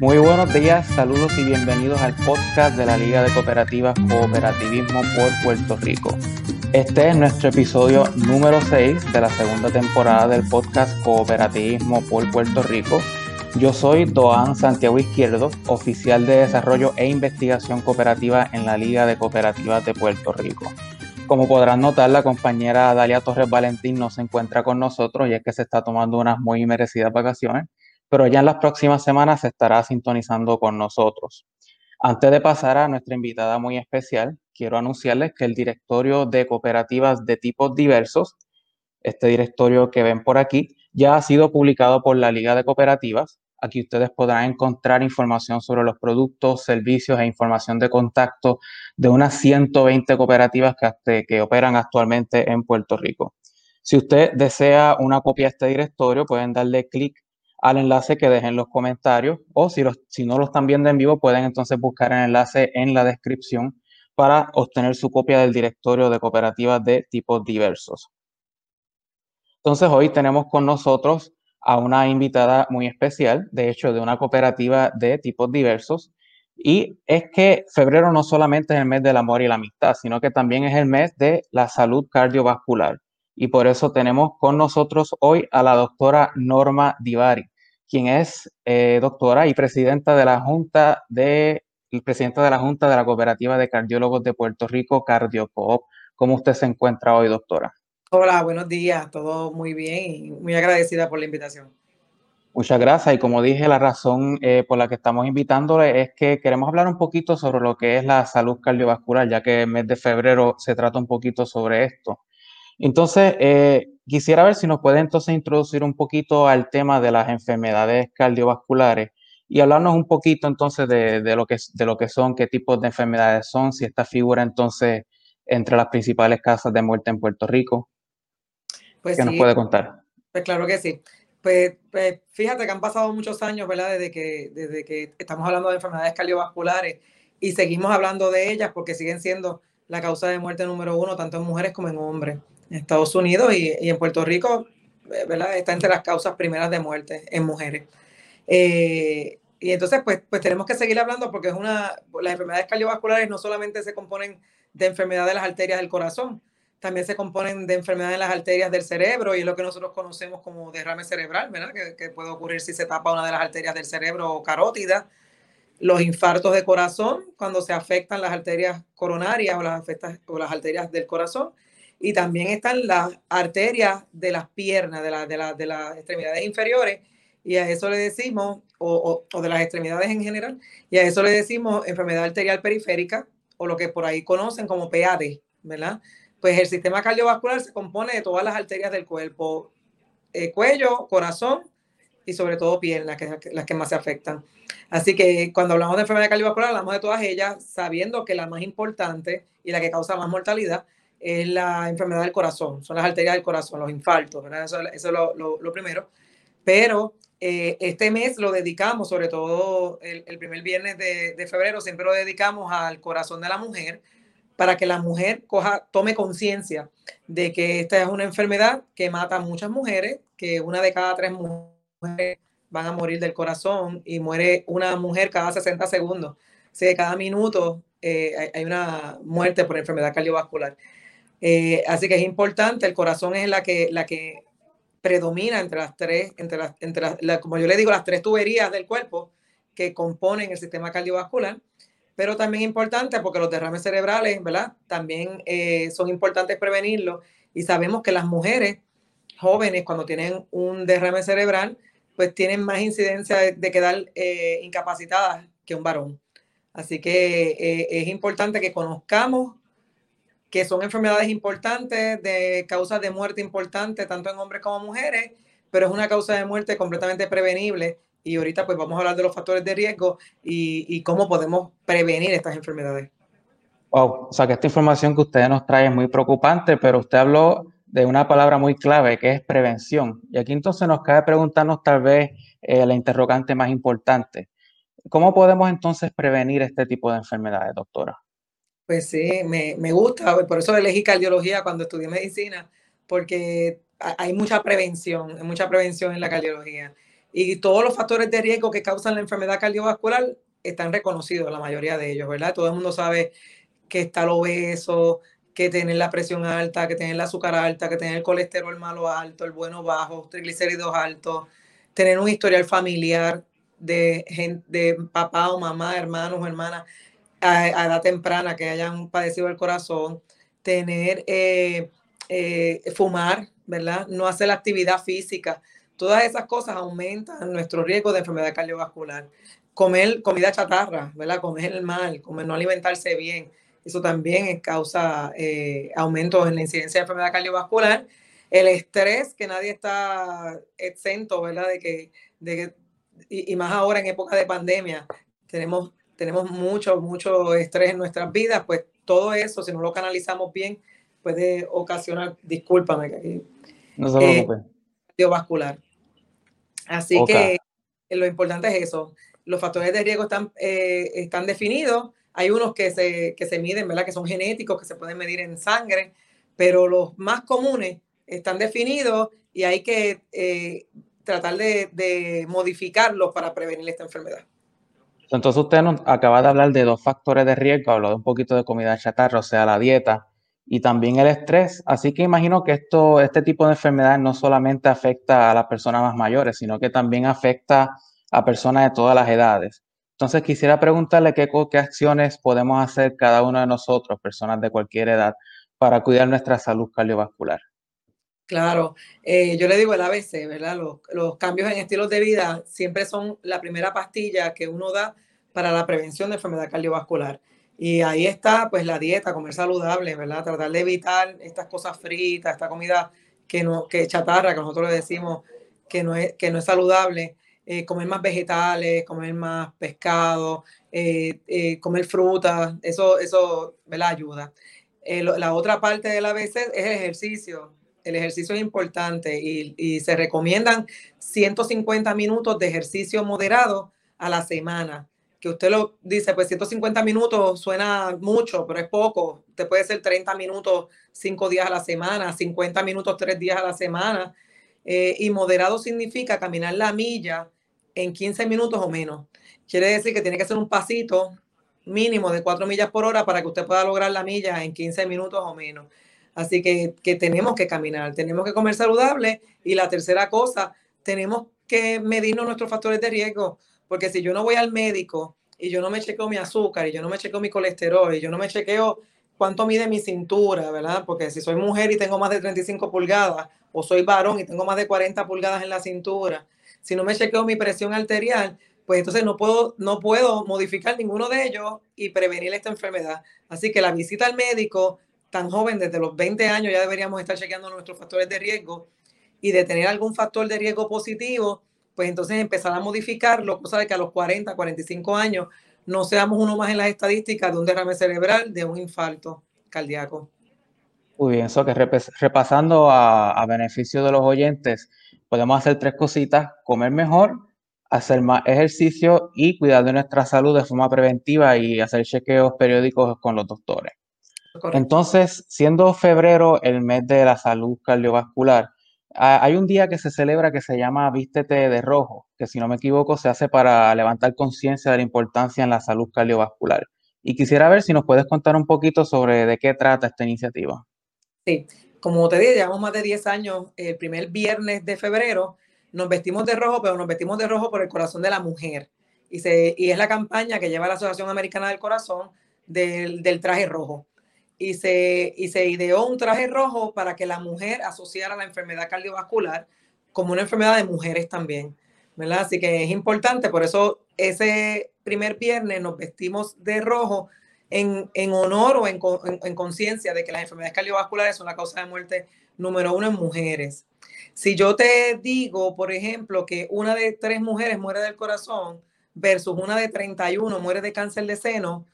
Muy buenos días, saludos y bienvenidos al podcast de la Liga de Cooperativas Cooperativismo por Puerto Rico. Este es nuestro episodio número 6 de la segunda temporada del podcast Cooperativismo por Puerto Rico. Yo soy Doan Santiago Izquierdo, oficial de desarrollo e investigación cooperativa en la Liga de Cooperativas de Puerto Rico. Como podrán notar, la compañera Dalia Torres Valentín no se encuentra con nosotros y es que se está tomando unas muy merecidas vacaciones pero ya en las próximas semanas se estará sintonizando con nosotros. Antes de pasar a nuestra invitada muy especial, quiero anunciarles que el directorio de cooperativas de tipos diversos, este directorio que ven por aquí, ya ha sido publicado por la Liga de Cooperativas. Aquí ustedes podrán encontrar información sobre los productos, servicios e información de contacto de unas 120 cooperativas que, que operan actualmente en Puerto Rico. Si usted desea una copia de este directorio, pueden darle clic al enlace que dejen en los comentarios o si, los, si no lo están viendo en vivo pueden entonces buscar el enlace en la descripción para obtener su copia del directorio de cooperativas de tipos diversos. Entonces hoy tenemos con nosotros a una invitada muy especial, de hecho de una cooperativa de tipos diversos, y es que febrero no solamente es el mes del amor y la amistad, sino que también es el mes de la salud cardiovascular y por eso tenemos con nosotros hoy a la doctora Norma Divari, quien es eh, doctora y presidenta de la Junta de, presidenta de la Junta de la Cooperativa de Cardiólogos de Puerto Rico, CardioCoop. ¿Cómo usted se encuentra hoy, doctora? Hola, buenos días, todo muy bien y muy agradecida por la invitación. Muchas gracias. Y como dije, la razón eh, por la que estamos invitándole es que queremos hablar un poquito sobre lo que es la salud cardiovascular, ya que el mes de febrero se trata un poquito sobre esto. Entonces, eh, quisiera ver si nos puede entonces introducir un poquito al tema de las enfermedades cardiovasculares y hablarnos un poquito entonces de, lo, que, de lo que son, qué tipos de enfermedades son, si esta figura entonces entre las principales causas de muerte en Puerto Rico. Pues ¿Qué nos puede contar? Pues claro que sí. Pues, pues, fíjate que han pasado muchos años, ¿verdad? Desde que, desde que estamos hablando de enfermedades cardiovasculares y seguimos hablando de ellas porque siguen siendo la causa de muerte número uno, tanto en mujeres como en hombres en Estados Unidos y, en Puerto Rico, eh, ¿verdad? Está entre las causas primeras de muerte en mujeres. Eh, y entonces, pues, pues tenemos que seguir hablando porque es una, las enfermedades cardiovasculares no solamente se componen de enfermedades de las arterias del corazón, también se componen de enfermedades de las arterias del cerebro y es lo que nosotros conocemos como derrame cerebral, ¿verdad? Que, que puede ocurrir si se tapa una de las arterias del cerebro o carótida. Los infartos de corazón, cuando se afectan las arterias coronarias o las, afectas, o las arterias del corazón y también están las arterias de las piernas, de, de, las extremidades inferiores, y a eso le decimos, o, de las extremidades en general, y a eso le decimos enfermedad arterial periférica, o lo que por ahí conocen como PAD, ¿verdad? Pues el sistema cardiovascular se compone de todas las arterias del cuerpo, eh, cuello, corazón y sobre todo piernas, que son las que más se afectan. Así que cuando hablamos de enfermedad cardiovascular, hablamos de todas ellas, sabiendo que la más importante y la que causa más mortalidad es la enfermedad del corazón, son las arterias del corazón, los infartos, ¿verdad? Eso, es lo, lo, primero. Pero eh, este mes lo dedicamos, sobre todo el, primer viernes de, febrero, siempre lo dedicamos al corazón de la mujer, para que la mujer coja, tome conciencia de que esta es una enfermedad que mata a muchas mujeres, que una de cada tres mujeres van a morir del corazón y muere una mujer cada 60 segundos. O sea, cada minuto eh, hay, una muerte por enfermedad cardiovascular. Eh, así que es importante, el corazón es la que, la que predomina entre las tres, entre las, entre como yo le digo, las tres tuberías del cuerpo que componen el sistema cardiovascular, pero también importante porque los derrames cerebrales, ¿verdad? También eh, son importantes prevenirlos y sabemos que las mujeres jóvenes cuando tienen un derrame cerebral, pues tienen más incidencia de, quedar eh, incapacitadas que un varón. Así que es importante que conozcamos que son enfermedades importantes, de causas de muerte importantes, tanto en hombres como mujeres, pero es una causa de muerte completamente prevenible. Y ahorita pues vamos a hablar de los factores de riesgo y, cómo podemos prevenir estas enfermedades. Wow, o sea que esta información que usted nos trae es muy preocupante, pero usted habló de una palabra muy clave que es prevención. Y aquí entonces nos cabe preguntarnos tal vez eh, la interrogante más importante. ¿Cómo podemos entonces prevenir este tipo de enfermedades, doctora? Pues sí, me, me gusta, por eso elegí cardiología cuando estudié medicina, porque hay mucha prevención, mucha prevención en la cardiología. Y todos los factores de riesgo que causan la enfermedad cardiovascular están reconocidos, la mayoría de ellos, ¿verdad? Todo el mundo sabe que está el obeso, que tener la presión alta, que tener el azúcar alta, que tener el colesterol malo alto, el bueno bajo, triglicéridos altos, tener un historial familiar de, de papá o mamá, hermanos o hermanas a, edad temprana que hayan padecido el corazón, tener, eh, eh, fumar, ¿verdad? No hacer la actividad física. Todas esas cosas aumentan nuestro riesgo de enfermedad cardiovascular. Comer comida chatarra, ¿verdad? Comer mal, comer, no alimentarse bien. Eso también causa eh, aumentos en la incidencia de enfermedad cardiovascular. El estrés, que nadie está exento, ¿verdad? De que, de y, y, más ahora en época de pandemia, tenemos tenemos mucho, mucho estrés en nuestras vidas, pues todo eso, si no lo canalizamos bien, puede ocasionar, discúlpame, que no se eh, cardiovascular. Así que lo importante es eso. Los factores de riesgo están, eh, están definidos. Hay unos que se, que se miden, ¿verdad? Que son genéticos, que se pueden medir en sangre, pero los más comunes están definidos y hay que eh, tratar de, de modificarlos para prevenir esta enfermedad. Entonces usted nos acaba de hablar de dos factores de riesgo, habló de un poquito de comida chatarra, o sea, la dieta y también el estrés. Así que imagino que esto, este tipo de enfermedades no solamente afecta a las personas más mayores, sino que también afecta a personas de todas las edades. Entonces quisiera preguntarle qué acciones podemos hacer cada uno de nosotros, personas de cualquier edad, para cuidar nuestra salud cardiovascular. Claro, eh, yo le digo el ABC, ¿verdad? Los, cambios en estilos de vida siempre son la primera pastilla que uno da para la prevención de enfermedad cardiovascular. Y ahí está, pues, la dieta, comer saludable, ¿verdad? Tratar de evitar estas cosas fritas, esta comida que no, que chatarra, que nosotros le decimos que no es, que no es saludable. Eh, comer más vegetales, comer más pescado, eh, comer frutas, eso, eso, ¿verdad? Ayuda. la otra parte del ABC es el ejercicio el ejercicio es importante y, se recomiendan 150 minutos de ejercicio moderado a la semana. Que usted lo dice, pues 150 minutos suena mucho, pero es poco. Te puede ser 30 minutos cinco días a la semana, 50 minutos tres días a la semana. Eh, y moderado significa caminar la milla en 15 minutos o menos. Quiere decir que tiene que ser un pasito mínimo de 4 millas por hora para que usted pueda lograr la milla en 15 minutos o menos. Así que, tenemos que caminar, tenemos que comer saludable y la tercera cosa, tenemos que medirnos nuestros factores de riesgo, porque si yo no voy al médico y yo no me chequeo mi azúcar y yo no me chequeo mi colesterol y yo no me chequeo cuánto mide mi cintura, ¿verdad? Porque si soy mujer y tengo más de 35 pulgadas o soy varón y tengo más de 40 pulgadas en la cintura, si no me chequeo mi presión arterial, pues entonces no puedo, no puedo modificar ninguno de ellos y prevenir esta enfermedad. Así que la visita al médico tan joven, desde los 20 años ya deberíamos estar chequeando nuestros factores de riesgo y de tener algún factor de riesgo positivo, pues entonces empezar a modificarlo, cosa de que a los 40, 45 años no seamos uno más en las estadísticas de un derrame cerebral, de un infarto cardíaco. Muy bien, eso que repasando a, a beneficio de los oyentes, podemos hacer tres cositas, comer mejor, hacer más ejercicio y cuidar de nuestra salud de forma preventiva y hacer chequeos periódicos con los doctores. Entonces, siendo febrero el mes de la salud cardiovascular, hay un día que se celebra que se llama Vístete de Rojo, que si no me equivoco se hace para levantar conciencia de la importancia en la salud cardiovascular. Y quisiera ver si nos puedes contar un poquito sobre de qué trata esta iniciativa. Sí, como te dije, llevamos más de 10 años, el primer viernes de febrero nos vestimos de rojo, pero nos vestimos de rojo por el corazón de la mujer. Y, se, y es la campaña que lleva la Asociación Americana del Corazón del, del traje rojo y se, y se ideó un traje rojo para que la mujer asociara la enfermedad cardiovascular como una enfermedad de mujeres también, ¿verdad? Así que es importante, por eso ese primer viernes nos vestimos de rojo en, en honor o en, en, conciencia de que las enfermedades cardiovasculares son la causa de muerte número uno en mujeres. Si yo te digo, por ejemplo, que una de tres mujeres muere del corazón versus una de 31 muere de cáncer de seno,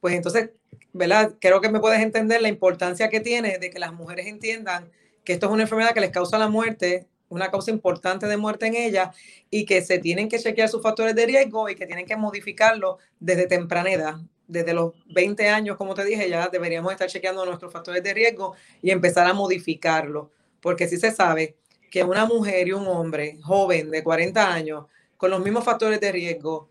pues entonces, ¿verdad? Creo que me puedes entender la importancia que tiene de que las mujeres entiendan que esto es una enfermedad que les causa la muerte, una causa importante de muerte en ellas y que se tienen que chequear sus factores de riesgo y que tienen que modificarlo desde temprana edad. Desde los 20 años, como te dije, ya deberíamos estar chequeando nuestros factores de riesgo y empezar a modificarlo, porque si se sabe que una mujer y un hombre joven de 40 años con los mismos factores de riesgo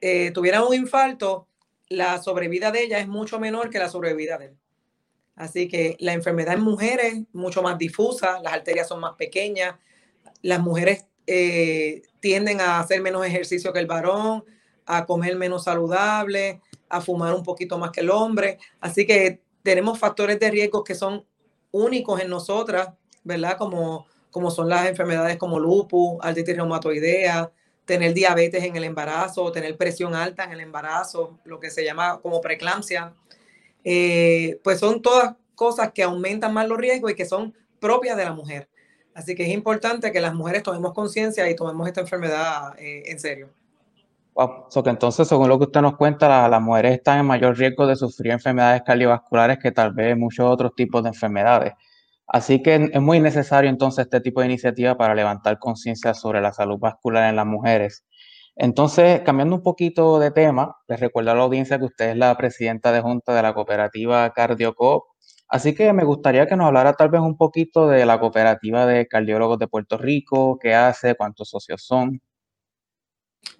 eh, tuvieran un infarto, la sobrevida de ella es mucho menor que la sobrevida de él. Así que la enfermedad en mujeres mucho más difusa, las arterias son más pequeñas, las mujeres eh, tienden a hacer menos ejercicio que el varón, a comer menos saludable, a fumar un poquito más que el hombre. Así que tenemos factores de riesgo que son únicos en nosotras, ¿verdad? Como, como son las enfermedades como lupus, artritis reumatoidea, tener diabetes en el embarazo, tener presión alta en el embarazo, lo que se llama como preeclampsia. Eh, pues son todas cosas que aumentan más los riesgos y que son propias de la mujer. Así que es importante que las mujeres tomemos conciencia y tomemos esta enfermedad eh, en serio. Wow. que entonces, según lo que usted nos cuenta, las mujeres están en mayor riesgo de sufrir enfermedades cardiovasculares que tal vez muchos otros tipos de enfermedades. Así que es muy necesario entonces este tipo de iniciativa para levantar conciencia sobre la salud vascular en las mujeres. Entonces, cambiando un poquito de tema, les recuerdo a la audiencia que usted es la presidenta de junta de la cooperativa CardioCoop. Así que me gustaría que nos hablara tal vez un poquito de la cooperativa de cardiólogos de Puerto Rico, qué hace, cuántos socios son.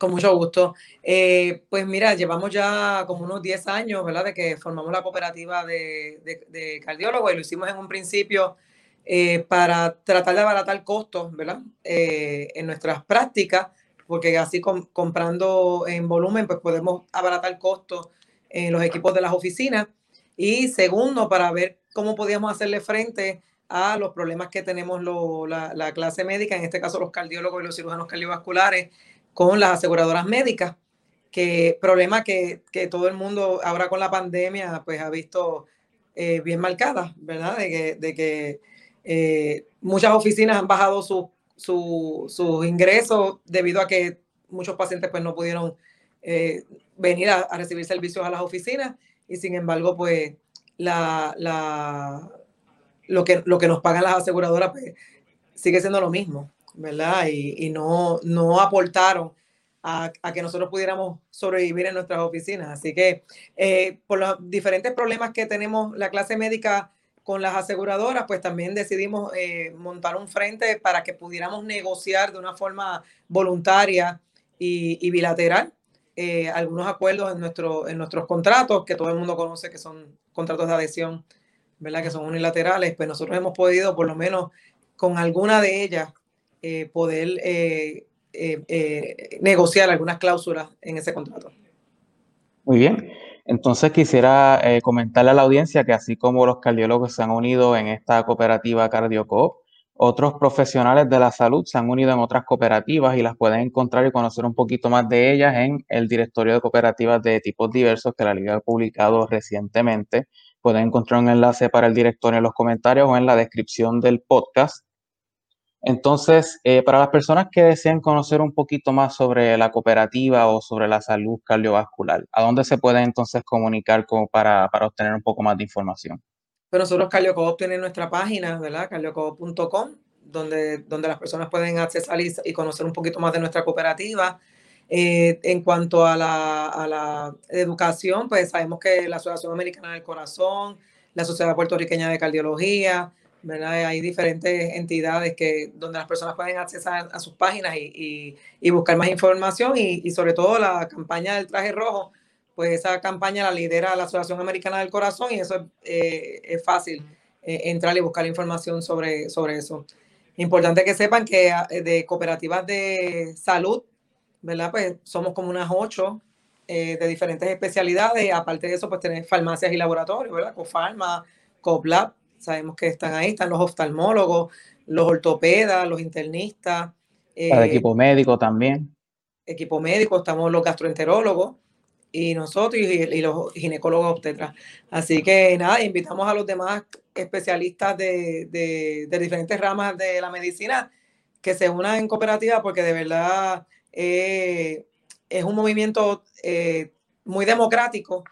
Con mucho gusto. Eh, pues mira, llevamos ya como unos 10 años, ¿verdad? De que formamos la cooperativa de, de, cardiólogos y lo hicimos en un principio eh, para tratar de abaratar costos, ¿verdad? Eh, en nuestras prácticas, porque así comprando en volumen, pues podemos abaratar costos en los equipos de las oficinas. Y segundo, para ver cómo podíamos hacerle frente a los problemas que tenemos la, la clase médica, en este caso los cardiólogos y los cirujanos cardiovasculares, con las aseguradoras médicas, que problema que, que todo el mundo ahora con la pandemia pues ha visto eh, bien marcada, ¿verdad? De que, de que eh, muchas oficinas han bajado sus su, ingresos debido a que muchos pacientes pues no pudieron eh, venir a, recibir servicios a las oficinas y sin embargo pues la, la, lo, que, lo que nos pagan las aseguradoras pues sigue siendo lo mismo. ¿Verdad? Y, no, no aportaron a, que nosotros pudiéramos sobrevivir en nuestras oficinas. Así que eh, por los diferentes problemas que tenemos la clase médica con las aseguradoras, pues también decidimos eh, montar un frente para que pudiéramos negociar de una forma voluntaria y, bilateral eh, algunos acuerdos en, nuestro, en nuestros contratos, que todo el mundo conoce que son contratos de adhesión, ¿verdad? Que son unilaterales, pues nosotros hemos podido, por lo menos con alguna de ellas, eh, poder eh, eh, negociar algunas cláusulas en ese contrato. Muy bien. Entonces quisiera comentarle a la audiencia que así como los cardiólogos se han unido en esta cooperativa CardioCoop, otros profesionales de la salud se han unido en otras cooperativas y las pueden encontrar y conocer un poquito más de ellas en el directorio de cooperativas de tipos diversos que la Liga ha publicado recientemente. Pueden encontrar un enlace para el directorio en los comentarios o en la descripción del podcast. Entonces, eh, para las personas que desean conocer un poquito más sobre la cooperativa o sobre la salud cardiovascular, ¿a dónde se pueden entonces comunicar para, obtener un poco más de información? Pues nosotros CardioCoop tiene nuestra página, ¿verdad? cardiocoop.com, donde, donde las personas pueden acceder y, conocer un poquito más de nuestra cooperativa. Eh, en cuanto a la, a la educación, pues sabemos que la Asociación Americana del Corazón, la Sociedad Puertorriqueña de Cardiología, hay diferentes entidades que, donde las personas pueden acceder a, sus páginas y, buscar más información y, sobre todo la campaña del traje rojo, pues esa campaña la lidera la Asociación Americana del Corazón y eso es, eh, fácil eh, entrar y buscar información sobre, sobre eso. Importante que sepan que eh, de cooperativas de salud, ¿verdad? Pues somos como unas ocho de diferentes especialidades. Aparte de eso, pues tenemos farmacias y laboratorios, ¿verdad? Cofarma, COPLAB, sabemos que están ahí, están los oftalmólogos, los ortopedas, los internistas. el equipo médico también. Equipo médico, estamos los gastroenterólogos y nosotros y, los ginecólogos obstetras. Así que nada, invitamos a los demás especialistas de, de, diferentes ramas de la medicina que se unan en cooperativa porque de verdad eh, es un movimiento eh, muy democrático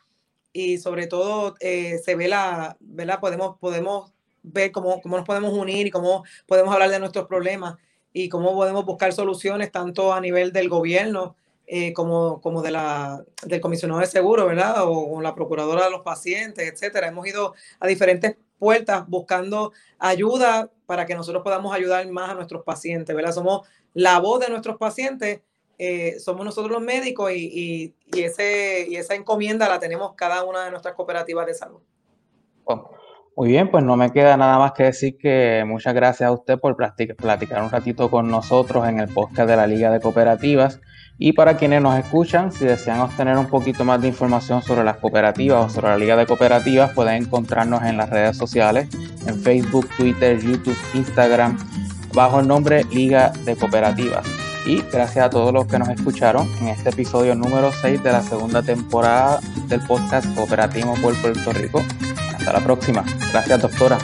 y sobre todo eh, se ve la, ¿verdad? Podemos, podemos ver cómo, cómo nos podemos unir y cómo podemos hablar de nuestros problemas y cómo podemos buscar soluciones tanto a nivel del gobierno eh, como, como de la, del comisionado de seguro, ¿verdad? O, la procuradora de los pacientes, etcétera. Hemos ido a diferentes puertas buscando ayuda para que nosotros podamos ayudar más a nuestros pacientes, ¿verdad? Somos la voz de nuestros pacientes, eh, somos nosotros los médicos y, ese, y esa encomienda la tenemos cada una de nuestras cooperativas de salud. Muy bien, pues no me queda nada más que decir que muchas gracias a usted por platicar un ratito con nosotros en el podcast de la Liga de Cooperativas. Y para quienes nos escuchan, si desean obtener un poquito más de información sobre las cooperativas o sobre la Liga de Cooperativas, pueden encontrarnos en las redes sociales, en Facebook, Twitter, YouTube, Instagram, bajo el nombre Liga de Cooperativas. Y gracias a todos los que nos escucharon en este episodio número 6 de la segunda temporada del podcast Cooperativo por Puerto Rico. Hasta la próxima. Gracias, doctora.